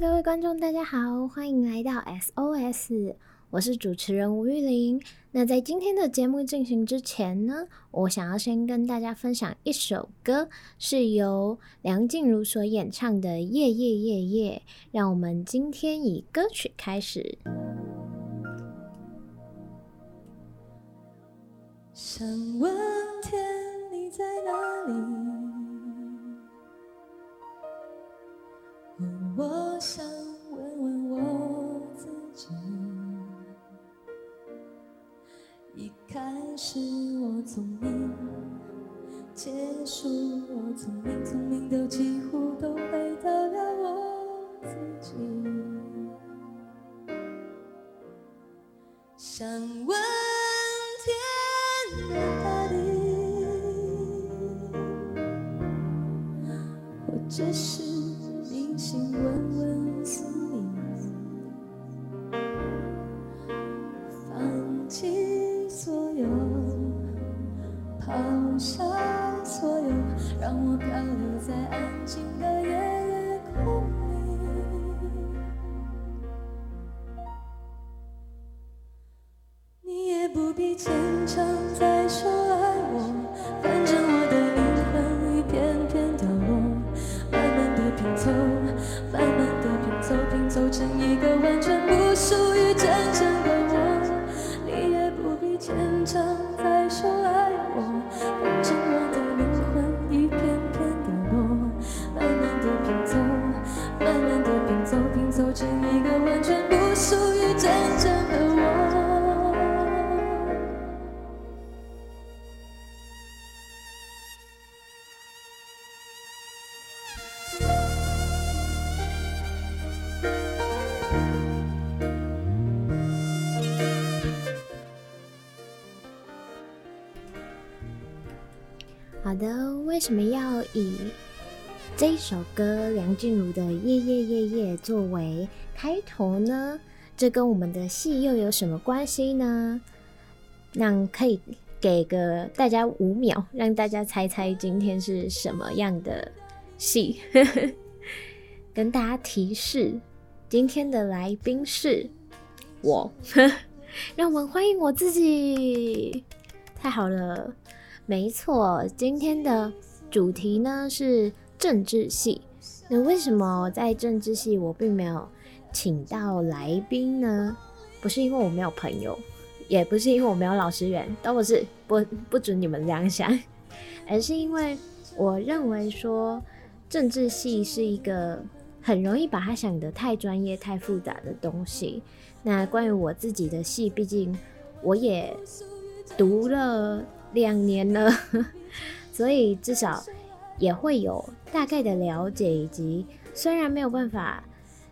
各位观众，大家好，欢迎来到 SOS，我是主持人吴玉玲。那在今天的节目进行之前呢，我想要先跟大家分享一首歌，是由梁静茹所演唱的《夜夜夜夜》。让我们今天以歌曲开始。想问天，你在哪里？我想问问我自己，一开始我聪明，结束我聪明，聪明到几乎都回到了我自己。想问天在哪里？我只是。为什么要以这一首歌梁静茹的《夜夜夜夜》作为开头呢？这跟我们的戏又有什么关系呢？那可以给个大家五秒，让大家猜猜今天是什么样的戏。跟大家提示，今天的来宾是我，让我们欢迎我自己。太好了。没错，今天的主题呢是政治系。那为什么在政治系我并没有请到来宾呢？不是因为我没有朋友，也不是因为我没有老师缘，都不是，不不准你们这样想，而是因为我认为说政治系是一个很容易把它想得太专业、太复杂的东西。那关于我自己的系，毕竟我也读了。两年了，所以至少也会有大概的了解，以及虽然没有办法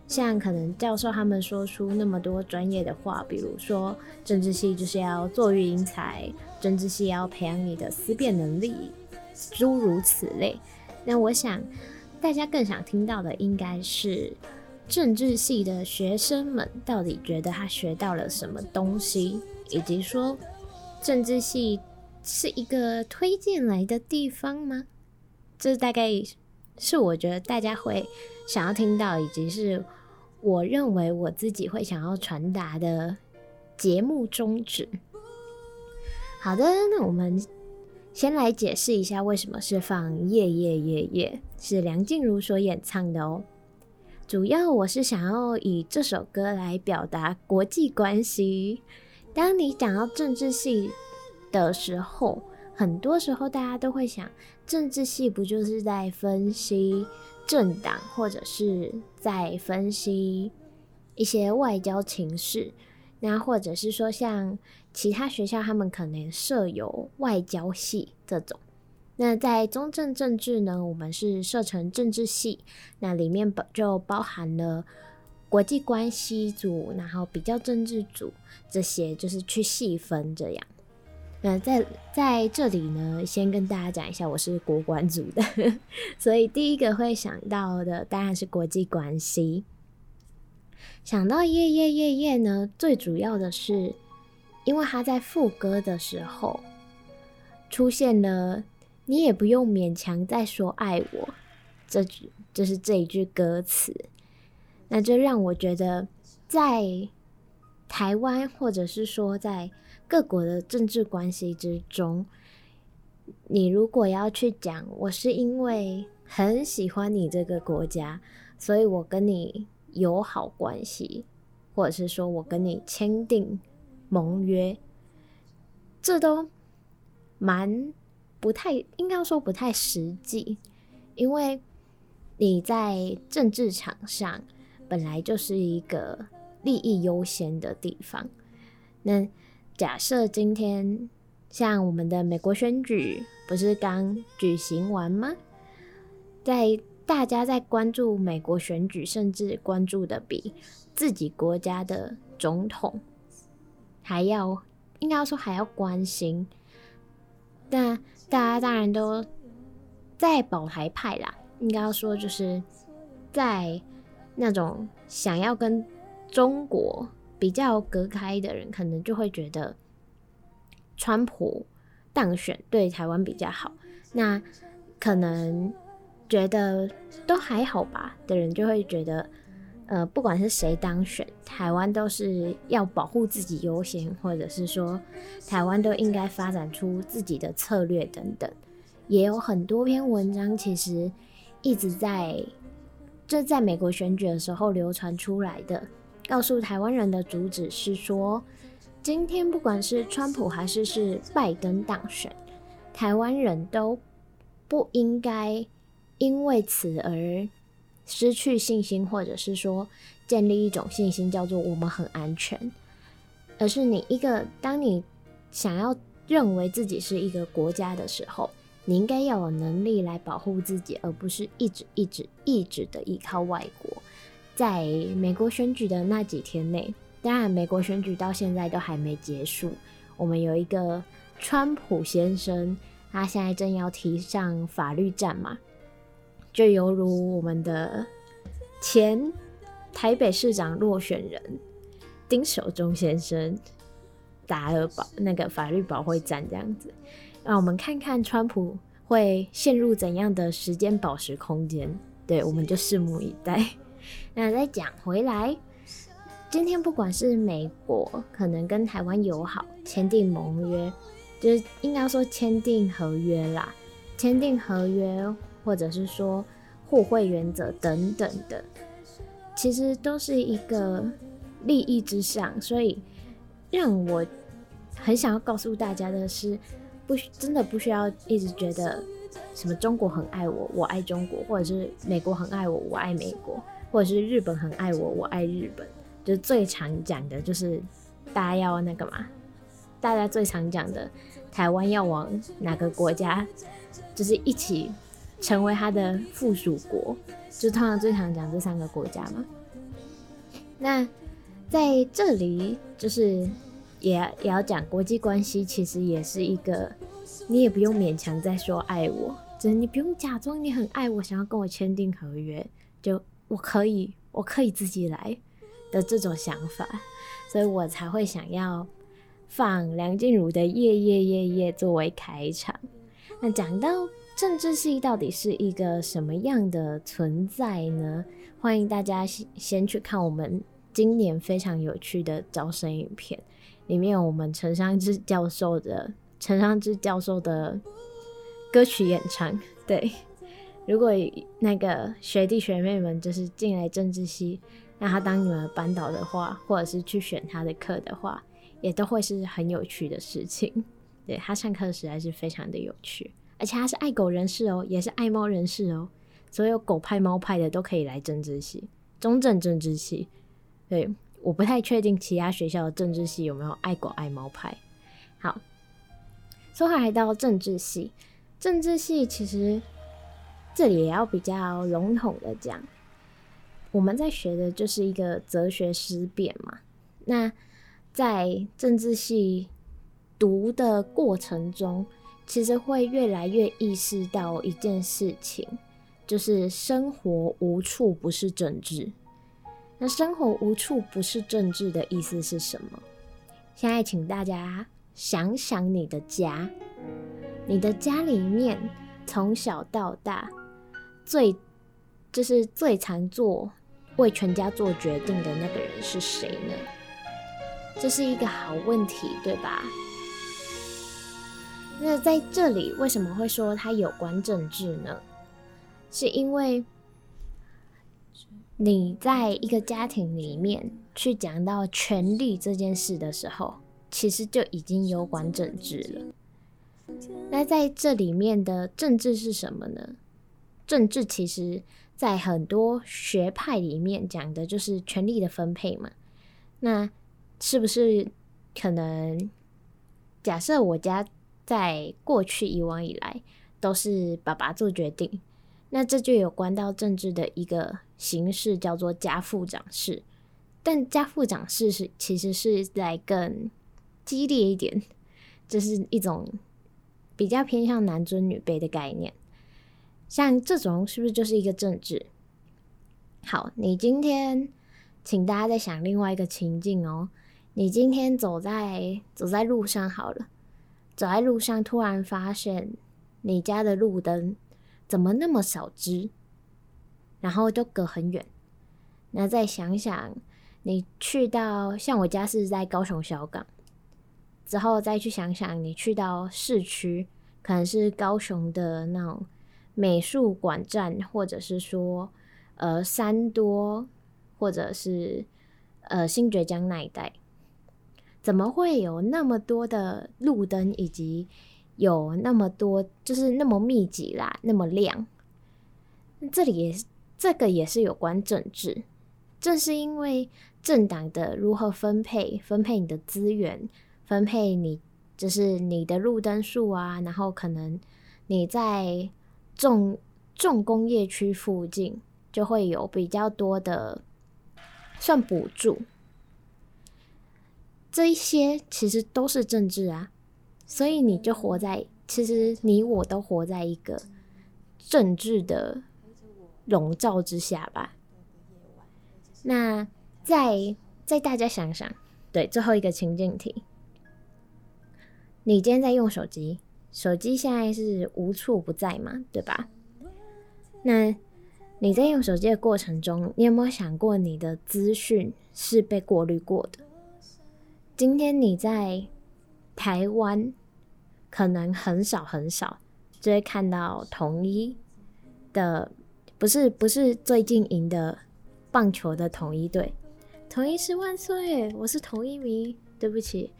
像可能教授他们说出那么多专业的话，比如说政治系就是要做育英才，政治系要培养你的思辨能力，诸如此类。那我想大家更想听到的应该是政治系的学生们到底觉得他学到了什么东西，以及说政治系。是一个推荐来的地方吗？这大概是我觉得大家会想要听到，以及是我认为我自己会想要传达的节目宗旨。好的，那我们先来解释一下为什么是放《夜夜夜夜》，是梁静茹所演唱的哦。主要我是想要以这首歌来表达国际关系。当你讲到政治系的时候，很多时候大家都会想，政治系不就是在分析政党，或者是在分析一些外交情势，那或者是说像其他学校他们可能设有外交系这种。那在中正政治呢，我们是设成政治系，那里面包就包含了国际关系组，然后比较政治组这些，就是去细分这样。那在在这里呢，先跟大家讲一下，我是国关组的，所以第一个会想到的当然是国际关系。想到夜夜夜夜呢，最主要的是，因为他在副歌的时候出现了“你也不用勉强再说爱我”这句，就是这一句歌词。那就让我觉得，在台湾或者是说在各国的政治关系之中，你如果要去讲，我是因为很喜欢你这个国家，所以我跟你友好关系，或者是说我跟你签订盟约，这都蛮不太，应该说不太实际，因为你在政治场上本来就是一个利益优先的地方。那假设今天像我们的美国选举不是刚举行完吗？在大家在关注美国选举，甚至关注的比自己国家的总统还要，应该说还要关心。那大家当然都在保台派啦，应该说就是在那种想要跟中国比较隔开的人，可能就会觉得川普当选对台湾比较好。那可能。觉得都还好吧的人，就会觉得，呃，不管是谁当选，台湾都是要保护自己优先，或者是说，台湾都应该发展出自己的策略等等。也有很多篇文章，其实一直在就在美国选举的时候流传出来的，告诉台湾人的主旨是说，今天不管是川普还是是拜登当选，台湾人都不应该。因为此而失去信心，或者是说建立一种信心，叫做我们很安全。而是你一个，当你想要认为自己是一个国家的时候，你应该要有能力来保护自己，而不是一直一直一直的依靠外国。在美国选举的那几天内，当然美国选举到现在都还没结束，我们有一个川普先生，他现在正要提上法律战嘛。就犹如我们的前台北市长落选人丁守中先生打了保那个法律保卫战这样子，让我们看看川普会陷入怎样的时间宝石空间。对，我们就拭目以待。那再讲回来，今天不管是美国可能跟台湾友好，签订盟约，就是应该说签订合约啦，签订合约。或者是说互惠原则等等的，其实都是一个利益之上，所以让我很想要告诉大家的是，不真的不需要一直觉得什么中国很爱我，我爱中国，或者是美国很爱我，我爱美国，或者是日本很爱我，我爱日本。就是最常讲的就是大家要那个嘛，大家最常讲的台湾要往哪个国家，就是一起。成为他的附属国，就通常最常讲这三个国家嘛。那在这里，就是也也要讲国际关系，其实也是一个，你也不用勉强再说爱我，就是你不用假装你很爱我，想要跟我签订合约，就我可以，我可以自己来的这种想法，所以我才会想要放梁静茹的《夜夜夜夜》作为开场。那讲到。政治系到底是一个什么样的存在呢？欢迎大家先先去看我们今年非常有趣的招生影片，里面有我们陈尚志教授的陈尚志教授的歌曲演唱。对，如果那个学弟学妹们就是进来政治系，让他当你们班导的话，或者是去选他的课的话，也都会是很有趣的事情。对，他上课实在是非常的有趣。而且他是爱狗人士哦，也是爱猫人士哦。所有狗派、猫派的都可以来政治系，中正政治系。对，我不太确定其他学校的政治系有没有爱狗爱猫派。好，说回来到政治系，政治系其实这里也要比较笼统的讲，我们在学的就是一个哲学思辨嘛。那在政治系读的过程中，其实会越来越意识到一件事情，就是生活无处不是政治。那生活无处不是政治的意思是什么？现在请大家想想你的家，你的家里面从小到大最就是最常做为全家做决定的那个人是谁呢？这是一个好问题，对吧？那在这里为什么会说它有关政治呢？是因为你在一个家庭里面去讲到权力这件事的时候，其实就已经有关政治了。那在这里面的政治是什么呢？政治其实，在很多学派里面讲的就是权力的分配嘛。那是不是可能假设我家在过去以往以来都是爸爸做决定？那这就有关到政治的一个形式，叫做家父长制。但家父长制是其实是在更激烈一点，这、就是一种比较偏向男尊女卑的概念。像这种是不是就是一个政治？好，你今天请大家再想另外一个情境哦。你今天走在走在路上好了，走在路上突然发现你家的路灯。怎么那么少只？然后就隔很远。那再想想，你去到像我家是在高雄小港，之后再去想想，你去到市区，可能是高雄的那种美术馆站，或者是说呃三多，或者是呃新崛江那一带，怎么会有那么多的路灯以及？有那么多，就是那么密集啦，那么亮。这里也是，这个也是有关政治。正是因为政党的如何分配，分配你的资源，分配你就是你的路灯数啊，然后可能你在重重工业区附近就会有比较多的算补助。这一些其实都是政治啊。所以你就活在，其实你我都活在一个政治的笼罩之下吧。那再再大家想想，对，最后一个情境题，你今天在用手机，手机现在是无处不在嘛，对吧？那你在用手机的过程中，你有没有想过你的资讯是被过滤过的？今天你在台湾。可能很少很少就会看到统一的，不是不是最近赢的棒球的统一队，统一是万岁！我是统一迷，对不起。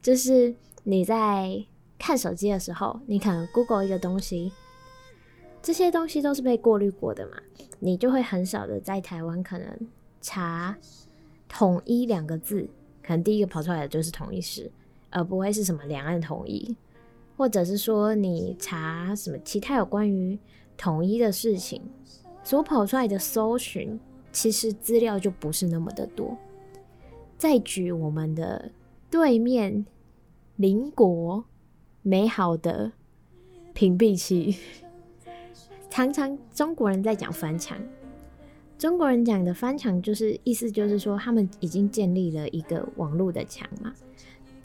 就是你在看手机的时候，你可能 Google 一个东西，这些东西都是被过滤过的嘛，你就会很少的在台湾可能查统一两个字，可能第一个跑出来的就是统一狮，而不会是什么两岸统一。或者是说你查什么其他有关于统一的事情，所跑出来的搜寻，其实资料就不是那么的多。再举我们的对面邻国美好的屏蔽器，常常中国人在讲翻墙，中国人讲的翻墙就是意思就是说他们已经建立了一个网络的墙嘛。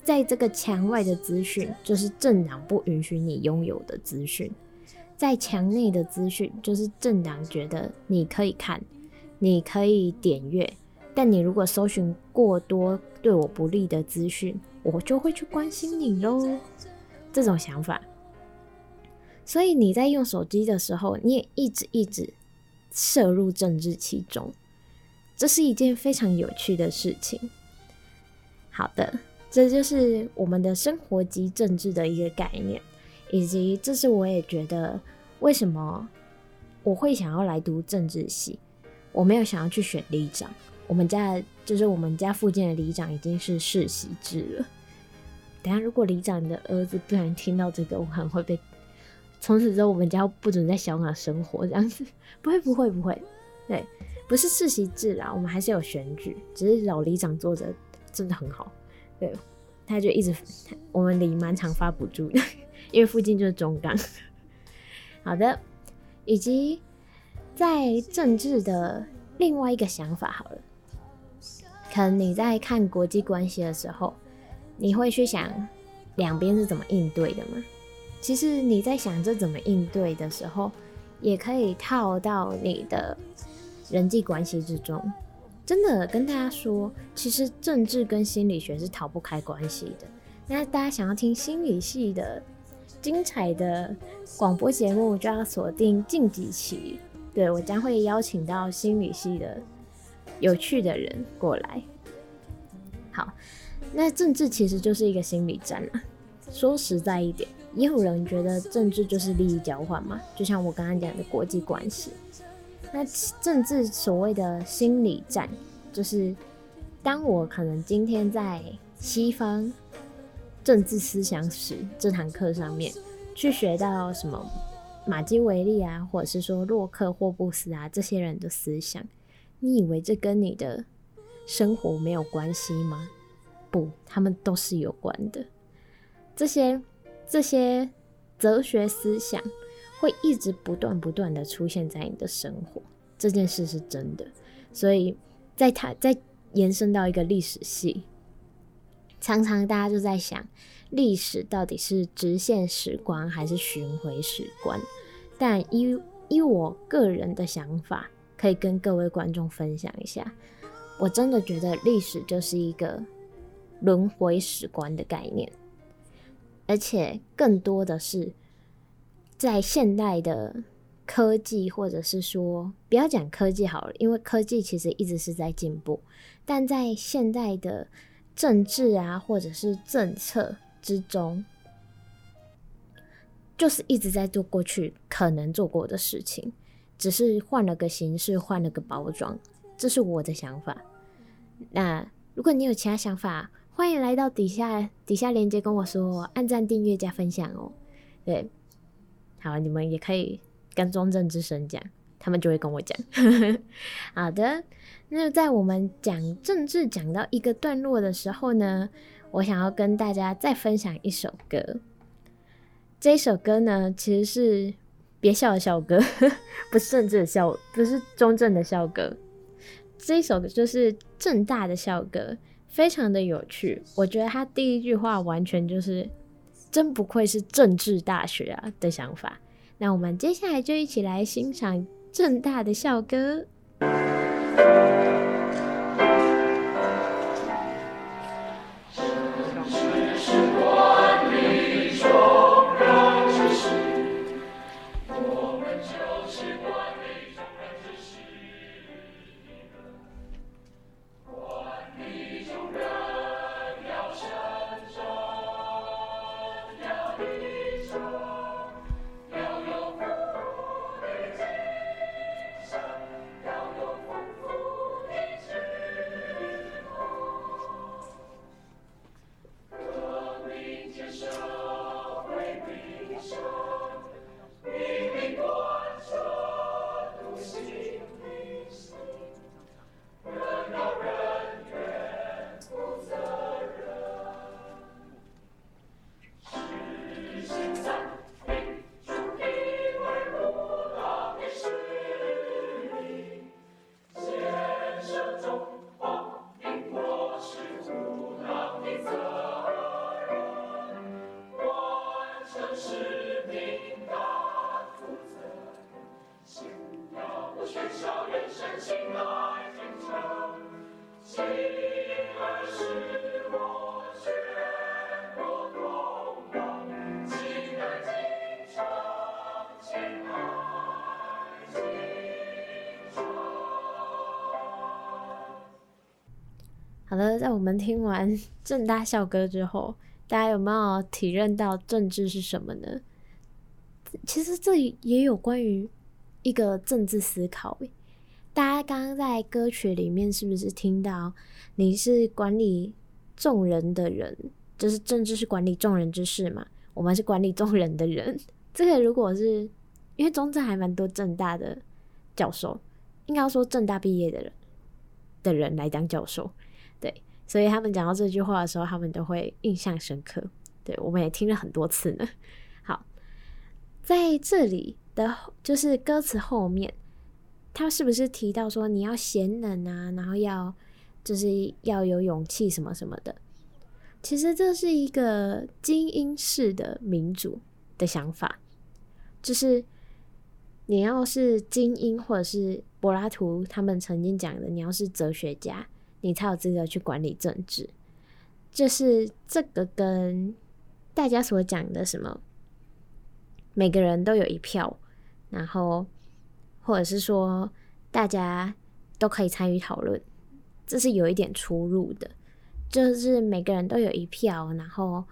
在这个墙外的资讯，就是政党不允许你拥有的资讯；在墙内的资讯，就是政党觉得你可以看，你可以点阅。但你如果搜寻过多对我不利的资讯，我就会去关心你喽。这种想法，所以你在用手机的时候，你也一直一直摄入政治其中，这是一件非常有趣的事情。好的。这就是我们的生活及政治的一个概念，以及这是我也觉得为什么我会想要来读政治系。我没有想要去选里长，我们家就是我们家附近的里长已经是世袭制了。等下如果里长的儿子不然听到这个，我可能会被从此之后我们家不准在小港生活这样子。不会不会不会，对，不是世袭制啦，我们还是有选举，只是老里长做的真的很好。对，他就一直，我们里蛮常发补助的，因为附近就是中港。好的，以及在政治的另外一个想法，好了，可能你在看国际关系的时候，你会去想两边是怎么应对的吗？其实你在想这怎么应对的时候，也可以套到你的人际关系之中。真的跟大家说，其实政治跟心理学是逃不开关系的。那大家想要听心理系的精彩的广播节目，就要锁定近几期。对，我将会邀请到心理系的有趣的人过来。好，那政治其实就是一个心理战啊。说实在一点，也有人觉得政治就是利益交换嘛，就像我刚刚讲的国际关系。那政治所谓的心理战，就是当我可能今天在西方政治思想史这堂课上面去学到什么马基维利啊，或者是说洛克、霍布斯啊这些人的思想，你以为这跟你的生活没有关系吗？不，他们都是有关的。这些这些哲学思想。会一直不断不断的出现在你的生活，这件事是真的。所以，在它在延伸到一个历史系，常常大家就在想，历史到底是直线史观还是巡回史观？但依依我个人的想法，可以跟各位观众分享一下，我真的觉得历史就是一个轮回史观的概念，而且更多的是。在现代的科技，或者是说，不要讲科技好了，因为科技其实一直是在进步。但在现代的政治啊，或者是政策之中，就是一直在做过去可能做过的事情，只是换了个形式，换了个包装。这是我的想法。那如果你有其他想法，欢迎来到底下底下链接跟我说，按赞、订阅、加分享哦。对。好，你们也可以跟中正之声讲，他们就会跟我讲。好的，那在我们讲政治讲到一个段落的时候呢，我想要跟大家再分享一首歌。这一首歌呢，其实是别笑的校歌，不是政治的校，不是中正的校歌。这一首歌就是正大的校歌，非常的有趣。我觉得他第一句话完全就是。真不愧是政治大学啊的想法。那我们接下来就一起来欣赏正大的校歌。好的，在我们听完 正大校歌之后，大家有没有体认到政治是什么呢？其实这也有关于一个政治思考。大家刚刚在歌曲里面是不是听到你是管理众人的人，就是政治是管理众人之事嘛？我们是管理众人的人。这个如果是因为中正还蛮多正大的教授，应该说正大毕业的人的人来当教授。对，所以他们讲到这句话的时候，他们都会印象深刻。对，我们也听了很多次呢。好，在这里的就是歌词后面，他是不是提到说你要贤能啊，然后要就是要有勇气什么什么的？其实这是一个精英式的民主的想法，就是你要是精英，或者是柏拉图他们曾经讲的，你要是哲学家，你才有资格去管理政治。就是这个跟大家所讲的什么，每个人都有一票，然后或者是说大家都可以参与讨论，这是有一点出入的。就是每个人都有一票，然后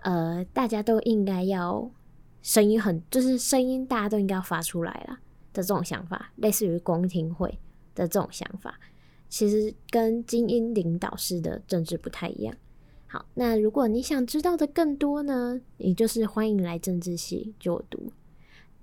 呃，大家都应该要。声音很，就是声音大家都应该要发出来啦的这种想法，类似于公听会的这种想法，其实跟精英领导式的政治不太一样。好，那如果你想知道的更多呢，你就是欢迎来政治系就读。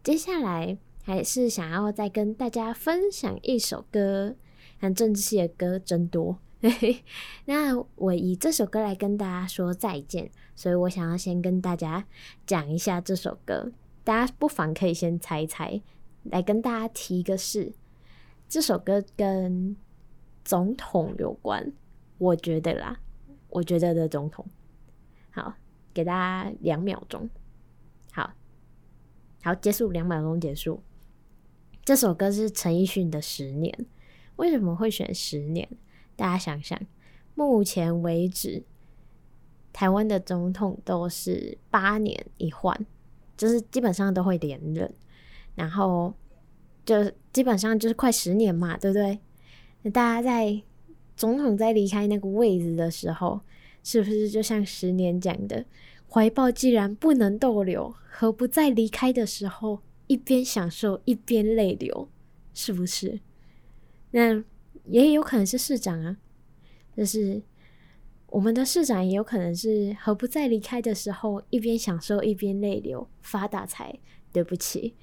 接下来还是想要再跟大家分享一首歌，看政治系的歌真多。那我以这首歌来跟大家说再见，所以我想要先跟大家讲一下这首歌，大家不妨可以先猜一猜，来跟大家提一个事，这首歌跟总统有关，我觉得啦，我觉得的总统，好，给大家两秒钟，好，好，结束，两秒钟结束，这首歌是陈奕迅的《十年》，为什么会选十年？大家想想，目前为止，台湾的总统都是八年一换，就是基本上都会连任，然后就基本上就是快十年嘛，对不对？那大家在总统在离开那个位置的时候，是不是就像十年讲的，怀抱既然不能逗留，何不在离开的时候一边享受一边泪流？是不是？那。也有可能是市长啊，就是我们的市长也有可能是何不在离开的时候一边享受一边泪流发大财？对不起，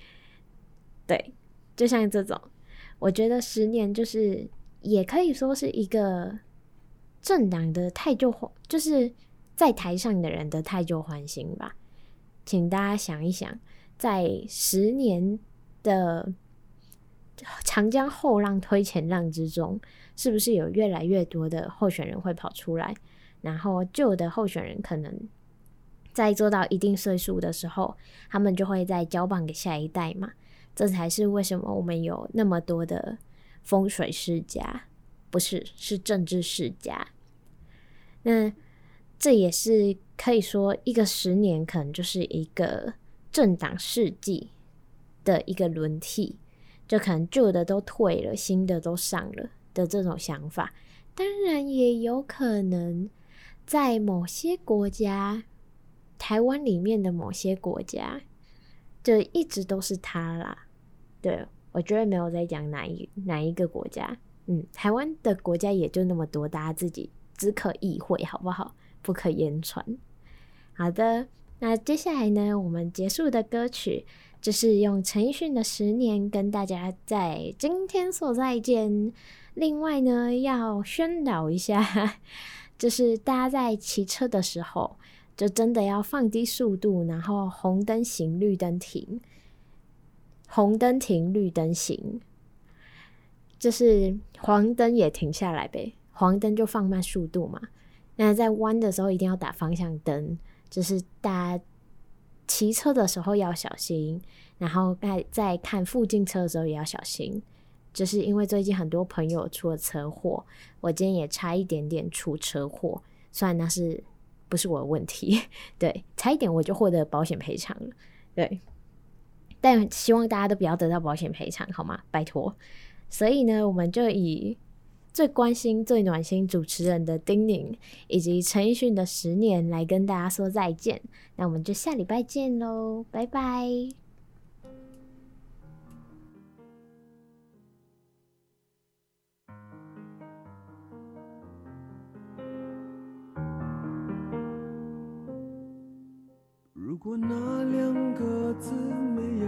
对，就像这种，我觉得十年就是也可以说是一个政党的太旧，就是在台上的人的太旧换新吧。请大家想一想，在十年的。长江后浪推前浪之中，是不是有越来越多的候选人会跑出来？然后旧的候选人可能在做到一定岁数的时候，他们就会再交棒给下一代嘛。这才是为什么我们有那么多的风水世家，不是，是政治世家。那这也是可以说，一个十年可能就是一个政党世纪的一个轮替。就可能旧的都退了，新的都上了的这种想法，当然也有可能在某些国家，台湾里面的某些国家，就一直都是他啦。对，我觉得没有在讲哪一哪一个国家，嗯，台湾的国家也就那么多，大家自己只可意会，好不好？不可言传。好的，那接下来呢，我们结束的歌曲。就是用陈奕迅的《十年》跟大家在今天说再见。另外呢，要宣导一下，就是大家在骑车的时候，就真的要放低速度，然后红灯行，绿灯停，红灯停，绿灯行，就是黄灯也停下来呗，黄灯就放慢速度嘛。那在弯的时候一定要打方向灯，就是大家。骑车的时候要小心，然后在在看附近车的时候也要小心，就是因为最近很多朋友出了车祸，我今天也差一点点出车祸，虽然那是不是我的问题，对，差一点我就获得保险赔偿了，对，但希望大家都不要得到保险赔偿，好吗？拜托。所以呢，我们就以。最关心、最暖心主持人的叮咛，以及陈奕迅的十年，来跟大家说再见。那我们就下礼拜见喽，拜拜。如果那两个字